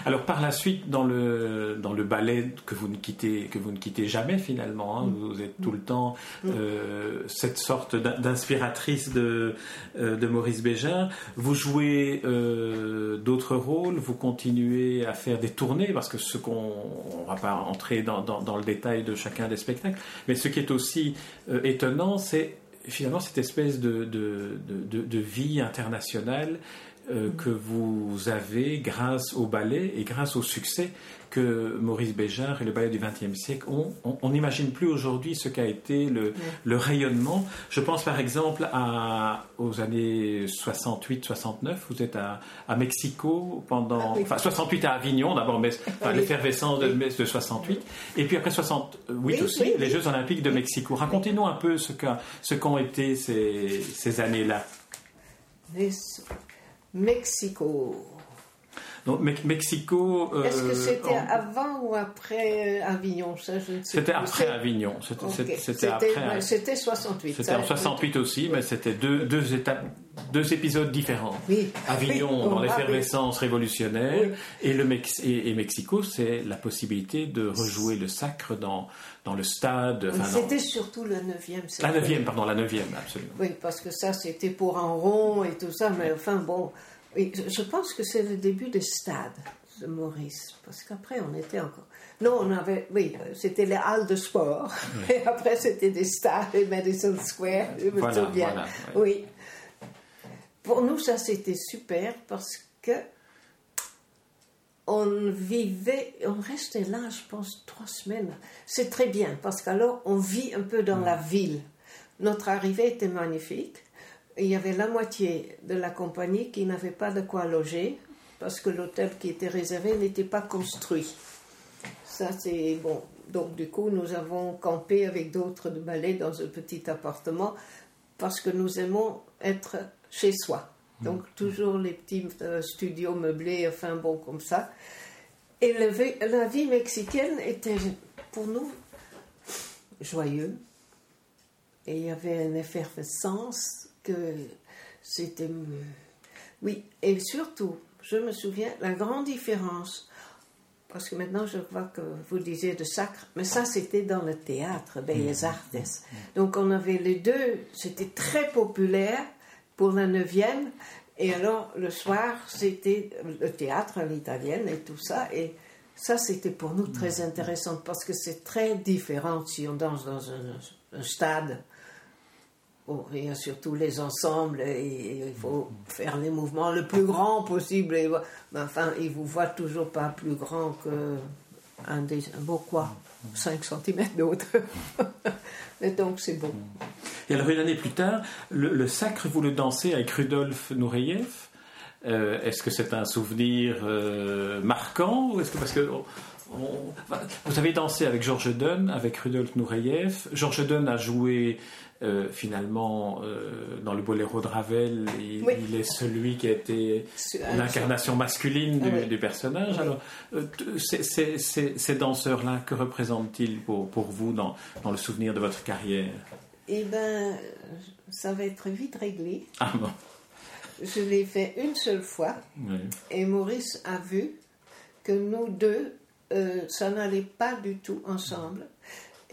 Alors par la suite, dans le, dans le ballet que vous ne quittez, que vous ne quittez jamais finalement, hein, vous êtes tout le temps euh, cette sorte d'inspiratrice de, euh, de Maurice Bégin. Vous jouez euh, d'autres rôles, vous continuez à faire des tournées, parce que ce qu'on on va pas entrer dans, dans, le détail de chacun des spectacles, mais ce qui est aussi étonnant, c'est finalement cette espèce de, de, de, de vie internationale euh, que vous avez grâce au ballet et grâce au succès que Maurice Béjart et le ballet du XXe siècle ont. On n'imagine plus aujourd'hui ce qu'a été le, le, rayonnement. Je pense par exemple à, aux années 68-69. Vous êtes à, à Mexico pendant. Ah enfin, 68 à Avignon d'abord, mais enfin, l'effervescence de, de, 68. Et puis après 68 aussi, les Jeux Olympiques de Mexico. Racontez-nous un peu ce qu'ont été ces, ces années-là. Mexico. Donc Mexico. Euh, Est-ce que c'était avant ou après euh, Avignon Ça, je ne sais C'était après Avignon. C'était après. C'était 68. C'était en 68 aussi, mais c'était deux, deux étapes, deux épisodes différents. Oui. Avignon dans l'effervescence révolutionnaire et le Mex et, Mexico, c'est la possibilité de rejouer le sacre dans dans le stade. C'était surtout la 9e. La 9e, pardon, la 9e, absolument. Oui, parce que ça, c'était pour un rond et tout ça, mais enfin, bon, je pense que c'est le début des stades de Maurice, parce qu'après on était encore. Non, on avait, oui, c'était les halles de sport, et après c'était des stades et Madison Square, je me souviens. Oui. Pour nous, ça c'était super parce que on vivait, on restait là, je pense, trois semaines. C'est très bien parce qu'alors on vit un peu dans la ville. Notre arrivée était magnifique il y avait la moitié de la compagnie qui n'avait pas de quoi loger parce que l'hôtel qui était réservé n'était pas construit. Ça, c'est bon. Donc, du coup, nous avons campé avec d'autres de ballet dans un petit appartement parce que nous aimons être chez soi. Donc, mmh. toujours les petits euh, studios meublés, enfin, bon, comme ça. Et la vie mexicaine était pour nous joyeux. Et il y avait une effervescence que c'était... Oui, et surtout, je me souviens, la grande différence, parce que maintenant je vois que vous disiez de sacre, mais ça c'était dans le théâtre, Bellas mm. Artes. Mm. Donc on avait les deux, c'était très populaire pour la neuvième, et alors le soir c'était le théâtre à l'italienne et tout ça, et ça c'était pour nous très mm. intéressant parce que c'est très différent si on danse dans un stade Il y a surtout les ensembles et, il faut faire les mouvements le plus grand possible. Et, mais enfin, il vous voit toujours pas plus grand que un, des, beau quoi, 5 cm d'autre. et donc c'est bon. Et alors une année plus tard, le, sacre, vous le dansez avec Rudolf Nureyev. Euh, est-ce que c'est un souvenir euh, marquant ou est-ce que parce que vous avez dansé avec Georges Dunn, avec Rudolf Nureyev. Georges Dunn a joué euh, finalement, euh, dans le boléro de Ravel, il, est celui qui a été l'incarnation masculine du, personnage. Alors, euh, ces danseurs-là, que représentent-ils pour, pour, vous dans, dans, le souvenir de votre carrière? Eh bien, ça va être vite réglé. Ah bon? Je l'ai fait une seule fois, et Maurice a vu que nous deux, ça n'allait pas du tout ensemble.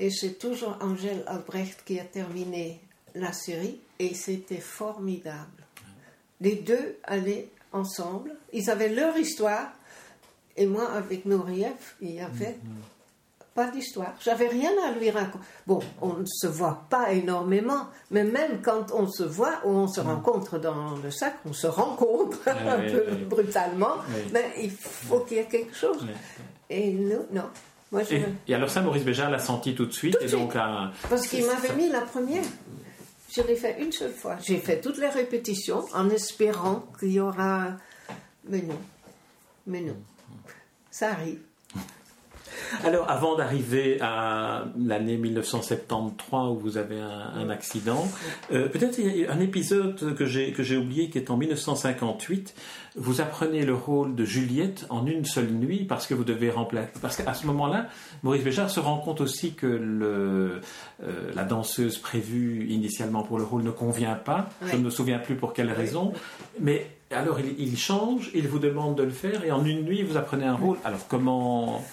Et c'est toujours Angèle Albrecht qui a terminé la série et c'était formidable. Les deux allaient ensemble, ils avaient leur histoire et moi avec Nouriev, il n'y avait pas d'histoire. J'avais rien à lui raconter. Bon, on ne se voit pas énormément, mais même quand on se voit ou on se rencontre dans le sac, on se rencontre un peu brutalement, mais il faut qu'il y ait quelque chose. Et nous, non et, alors ça, Maurice Béjart l'a senti tout de suite. et Donc, Parce qu'il m'avait mis la première. Je l'ai fait une seule fois. J'ai fait toutes les répétitions en espérant qu'il y aura... Mais non. Mais non. Ça arrive. Alors, avant d'arriver à l'année 1973 où vous avez un, accident, euh, peut-être un épisode que j'ai que j'ai oublié qui est en 1958. Vous apprenez le rôle de Juliette en une seule nuit parce que vous devez remplacer. Parce qu'à ce moment-là, Maurice Béjart se rend compte aussi que le, euh, la danseuse prévue initialement pour le rôle ne convient pas. Je ne me souviens plus pour quelle raison, mais alors il, il, change, il vous demande de le faire et en une nuit vous apprenez un rôle. Alors comment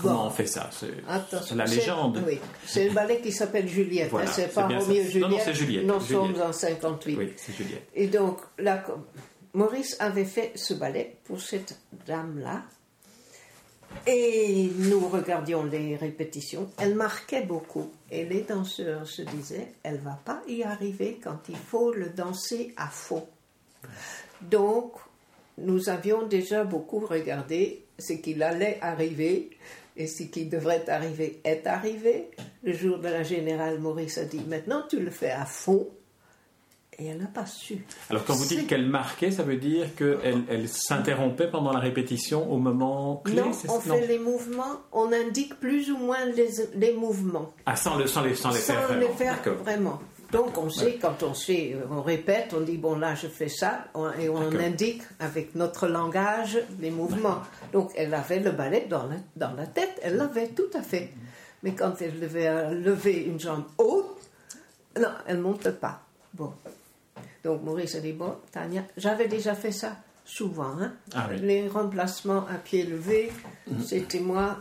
Comment on fait ça? C'est la légende. Oui, c'est un ballet qui s'appelle Juliette. Hein, c'est pas Roméo Juliette. Non, non c'est Juliette. Nous sommes en 58. Oui, c'est Juliette. Et donc, là, Maurice avait fait ce ballet pour cette dame-là. Et nous regardions les répétitions. Elle marquait beaucoup. Et les danseurs se disaient, elle va pas y arriver quand il faut le danser à fond. Donc, nous avions déjà beaucoup regardé ce qu'il allait arriver et ce qui devrait arriver est arrivé. Le jour de la générale, Maurice a dit Maintenant, tu le fais à fond. Et elle n'a pas su. Alors, quand vous dites qu'elle marquait, ça veut dire qu'elle elle, s'interrompait pendant la répétition au moment clé Non, on fait les mouvements, on indique plus ou moins les, les mouvements. Ah, sans, le, sans, les, sans les faire Sans les faire vraiment. Donc on sait, quand on sait, on répète, on dit bon là je fais ça, et on indique avec notre langage les mouvements. Donc elle avait le ballet dans la, dans la tête, elle l'avait tout à fait. Mais quand elle devait lever une jambe haute, non, elle ne monte pas. Bon. Donc Maurice a dit bon, Tania, j'avais déjà fait ça souvent. Hein. Ah les remplacements à pied levé, mhm. c'était moi.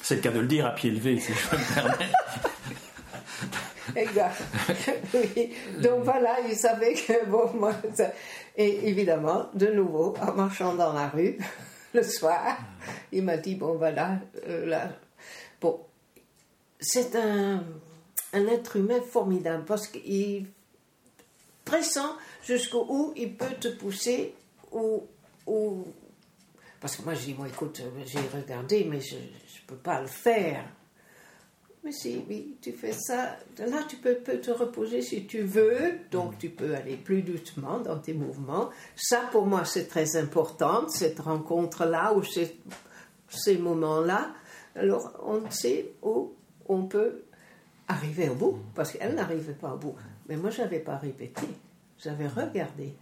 C'est le cas de le dire à pied levé, si je me permets. exact. Donc voilà, il savait que bon, moi, et évidemment, de nouveau, en marchant dans la rue le soir, il m'a dit bon voilà, euh, là, bon, c'est un, un être humain formidable parce qu'il pressant jusqu'où où il peut te pousser ou, ou parce que moi je dis moi écoute j'ai regardé mais je ne peux pas le faire mais si oui tu fais ça. Là tu peux, peux, te reposer si tu veux. Donc tu peux aller plus doucement dans tes mouvements. Ça pour moi c'est très important cette rencontre là ou ces, ces moments là alors on sait où on peut arriver au bout parce qu'elle n'arrivait pas au bout. Mais moi je n'avais pas répété. J'avais regardé.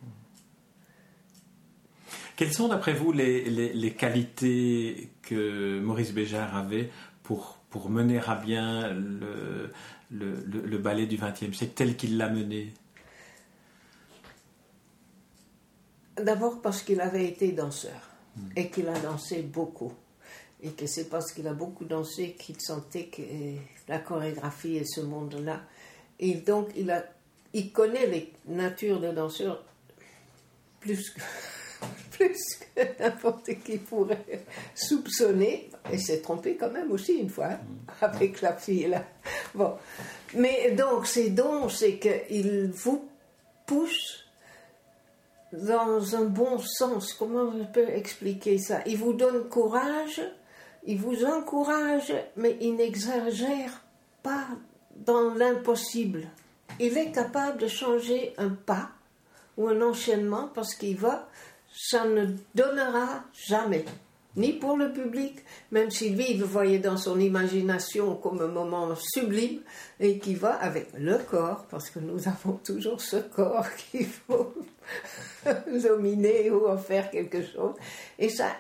Quelles sont, d'après vous, les, qualités que Maurice Béjart avait pour, pour mener à bien le, le, ballet du XXe siècle tel qu'il l'a mené? D'abord parce qu'il avait été danseur hmm. et qu'il a dansé beaucoup. Et que c'est parce qu'il a beaucoup dansé qu'il sentait que la chorégraphie et ce monde-là. Et donc, il, a, il connaît les natures de danseurs plus que plus que n'importe qui pourrait soupçonner. Et s'est trompé quand même aussi une fois hein, avec la fille là. Bon. Mais donc, ces dons, c'est qu'il vous pousse dans un bon sens. Comment je peux expliquer ça? Il vous donne courage, il vous encourage, mais il n'exagère pas dans l'impossible. Il est capable de changer un pas ou un enchaînement parce qu'il va ça ne donnera jamais, ni pour le public, même si lui le voyait dans son imagination comme un moment sublime, et qui va avec le corps, parce que nous avons toujours ce corps qu'il faut dominer ou en faire quelque chose. Et, ça,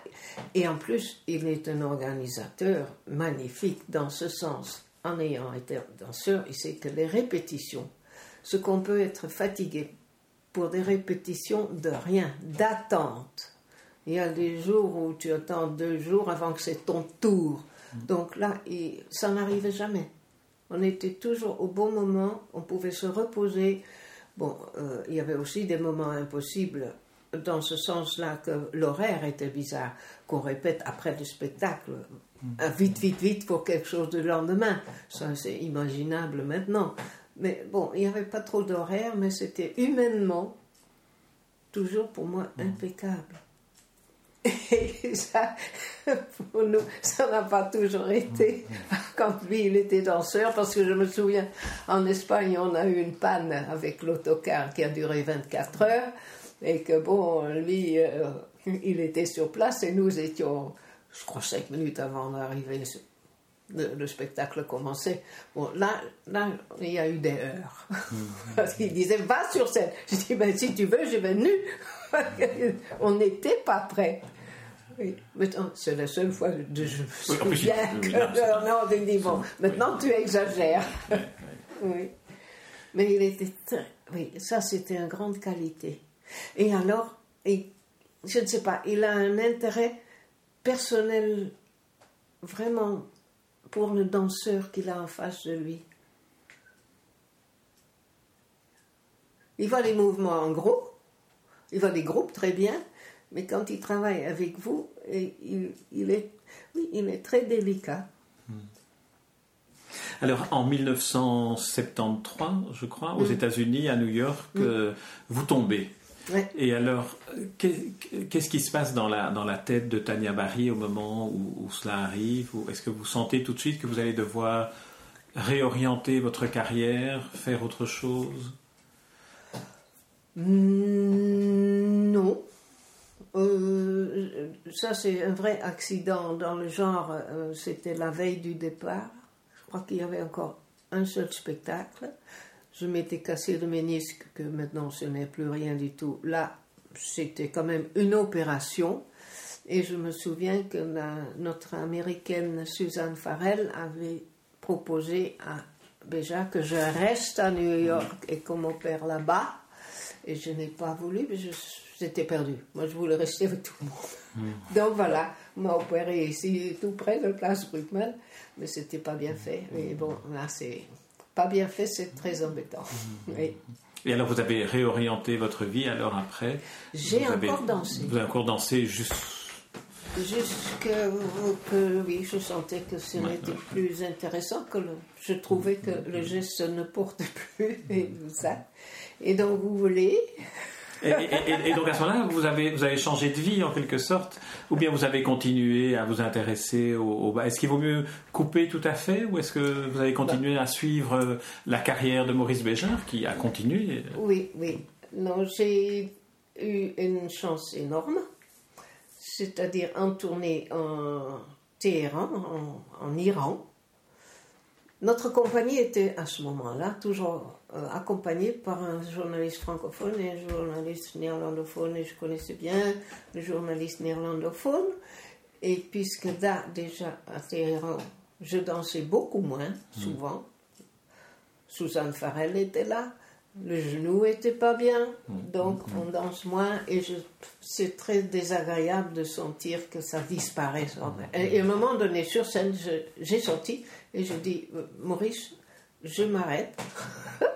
et en plus, il est un organisateur magnifique dans ce sens. En ayant été danseur, il sait que les répétitions, ce qu'on peut être fatigué pour des répétitions de rien, d'attente. Il y a des jours où tu attends deux jours avant que c'est ton tour. Donc là, ça n'arrivait jamais. On était toujours au bon moment, on pouvait se reposer. Bon, euh, il y avait aussi des moments impossibles dans ce sens-là que l'horaire était bizarre, qu'on répète après le spectacle, mm. vite, vite, vite pour quelque chose de lendemain. Ça, c'est imaginable maintenant. Mais bon, il n'y avait pas trop d'horaire, mais c'était humainement toujours pour moi mm. impeccable. Et ça, pour nous, ça n'a pas toujours été. Mm. Quand lui, il était danseur, parce que je me souviens, en Espagne, on a eu une panne avec l'autocar qui a duré 24 heures, et que bon, lui, euh, il était sur place et nous étions, je crois, 5 minutes avant d'arriver le, spectacle commençait. Bon, là, là, il y a eu des heures. Parce qu'il disait, va sur scène. Je dis, ben, si tu veux, je vais nu. On n'était pas prêts. Oui. C'est la seule fois que je me souviens que. Non, dit, bon, maintenant tu exagères. oui. Mais il était très. Oui, ça c'était une grande qualité. Et alors, je ne sais pas, il a un intérêt personnel vraiment pour le danseur qu'il a en face de lui. Il voit les mouvements en gros, il voit des groupes très bien, mais quand il travaille avec vous, il, est, oui, il est très délicat. Hmm. Alors, en 1973, je crois, aux hmm. États-Unis, à New York, hmm. euh, vous tombez. Et alors, qu'est-ce qui se passe dans la, dans la tête de Tania Barry au moment où, cela arrive? Est-ce que vous sentez tout de suite que vous allez devoir réorienter votre carrière, faire autre chose? Hmm, Non. Euh, ça, c'est un vrai accident dans le genre. Euh, c'était la veille du départ. Je crois qu'il y avait encore un seul spectacle. Je m'étais cassé le ménisque, que maintenant ce n'est plus rien du tout. Là, c'était quand même une opération. Et je me souviens que notre américaine Suzanne Farrell avait proposé à Béja que je reste à New York et qu'on m'opère là-bas. Et je n'ai pas voulu, mais j'étais perdu. Moi, je voulais rester avec tout le monde. Donc voilà, on m'a opéré ici, tout près de Place Bruckmann, mais c'était pas bien fait. Mais bon, là, c'est pas bien fait, c'est très embêtant. Hmm. Et alors, vous avez réorienté votre vie alors après J'ai encore dansé. Vous avez encore dansé juste Jusque que oui, je sentais que ce n'était plus intéressant, que je trouvais que le geste ne porte plus et tout ça. Et donc vous voulez. Et, donc à ce moment-là, vous avez, changé de vie en quelque sorte, ou bien vous avez continué à vous intéresser au, au Est-ce qu'il vaut mieux couper tout à fait, ou est-ce que vous avez continué à suivre euh, la carrière de Maurice Béjart, qui a continué? Oui, oui. Non, j'ai eu une chance énorme c'est-à-dire en tournée en Téhéran, en, Iran. Notre compagnie était à ce moment-là toujours euh, accompagnée par un journaliste francophone et un journaliste néerlandophone, et je connaissais bien le journaliste néerlandophone. Et puisque là, déjà à Téhéran, je dansais beaucoup moins, mmh. souvent, Suzanne Farrell était là, le genou était pas bien, mm. donc mm. on danse moins et c'est très désagréable de sentir que ça disparaît. Et, à un moment donné, sur scène, j'ai sorti et je dis Maurice, je m'arrête.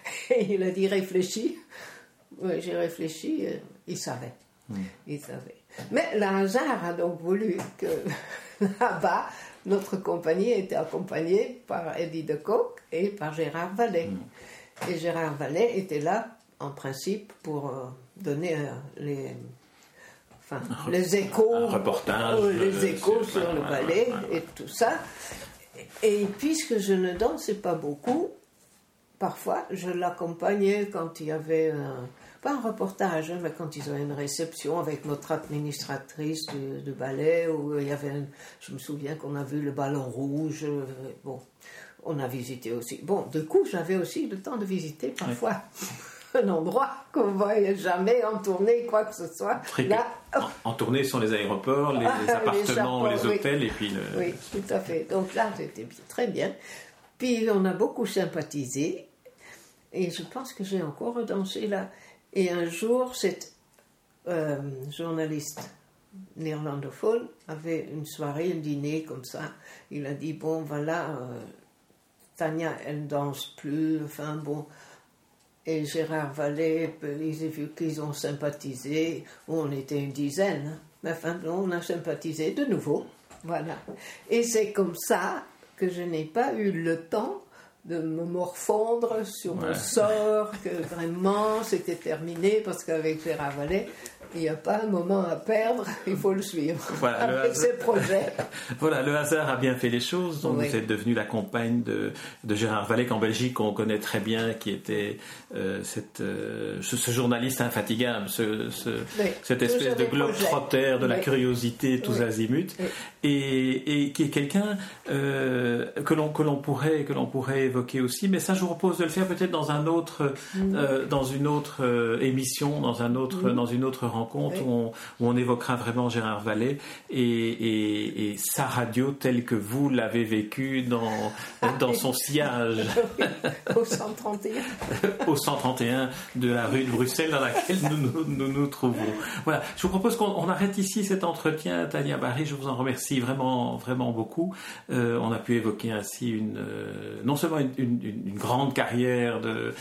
Et il a dit réfléchis. j'ai réfléchi, il savait. Il savait. Mais le hasard a donc voulu que là-bas, notre compagnie était accompagnée par Eddie de Kock et par Gérard Vallée. Et Gérard Vallet était là, en principe, pour euh, donner euh, les, enfin, les échos, les échos sur le ballet et tout ça. Et puisque je ne dansais pas beaucoup, parfois je l'accompagnais quand il y avait un, pas un reportage, hein, mais quand ils avaient une réception avec notre administratrice de, ballet, où il y avait, je me souviens qu'on a vu le ballon rouge, euh, bon, on a visité aussi. Bon, du coup, j'avais aussi le temps de visiter parfois. Un endroit qu'on ne voyait jamais en tournée, quoi que ce soit. Là, en, tournée sont les aéroports, les, appartements, les, hôtels, et puis le... Oui, tout à fait. Donc là, c'était très bien. Puis on a beaucoup sympathisé, et je pense que j'ai encore dansé là. Et un jour, cette euh, journaliste néerlandophone avait une soirée, un dîner comme ça. Il a dit, bon, voilà... Euh, Tania, elle danse plus, enfin bon. Et Gérard Vallée, ils ont vu qu'ils ont sympathisé, on était une dizaine, mais enfin, on a sympathisé de nouveau, voilà. Et c'est comme ça que je n'ai pas eu le temps de me morfondre sur mon sort, que vraiment c'était terminé, parce qu'avec Gérard Vallée, il n'y a pas un moment à perdre, il faut le suivre voilà, avec ses projets. voilà, le hasard a bien fait les choses. Donc vous êtes devenue la compagne de, de Gérard Vallée qu'en Belgique on connaît très bien, qui était euh, cette, euh, ce, journaliste infatigable, ce, cette espèce de globe trotter de la curiosité tous azimuts, et, et, qui est quelqu'un euh, que l'on que l'on pourrait que l'on pourrait évoquer aussi. Mais ça, je vous propose de le faire peut-être dans un autre, mm. dans une autre émission, dans un autre, mm. dans une autre rencontre où, on, évoquera vraiment Gérard Vallée et, sa radio telle que vous l'avez vécue dans, dans son sillage. au 131. au 131 de la rue de Bruxelles dans laquelle nous nous, trouvons. Voilà, je vous propose qu'on arrête ici cet entretien, Tania Barry. Je vous en remercie vraiment, vraiment beaucoup. Euh, on a pu évoquer ainsi une, euh, non seulement une, grande carrière euh,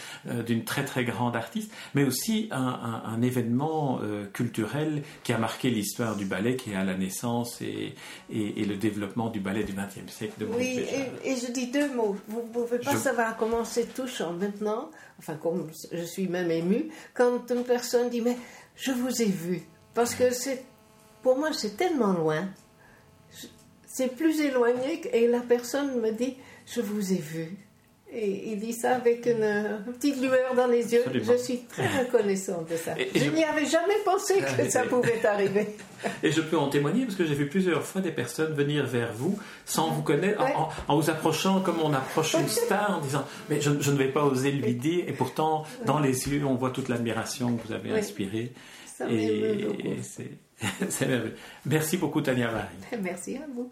d'une très très grande artiste, mais aussi un, événement culturel qui a marqué l'histoire du ballet, qui est à la naissance et, et, le développement du ballet du XXe siècle. De oui, et, je dis deux mots. Vous ne pouvez pas savoir comment c'est touchant maintenant, enfin comme je suis même émue, quand une personne dit mais je vous ai vu. Parce que c'est, pour moi c'est tellement loin, c'est plus éloigné et la personne me dit je vous ai vu. Et il dit ça avec une, petite lueur dans les yeux. Absolument. Je suis très reconnaissante de ça. Et- et je, je- n'y avais jamais pensé que ça pouvait arriver. Et je peux en témoigner parce que j'ai vu plusieurs fois des personnes venir vers vous sans vous connaître, en- Ouais. en, en vous approchant comme on approche une star, en disant Mais je, je ne vais pas oser lui dire. Et pourtant, dans les yeux, on voit toute l'admiration que vous avez inspirée. Ça Et, et c'est c'est merveilleux. Merci beaucoup, Tania Marie. Merci à vous.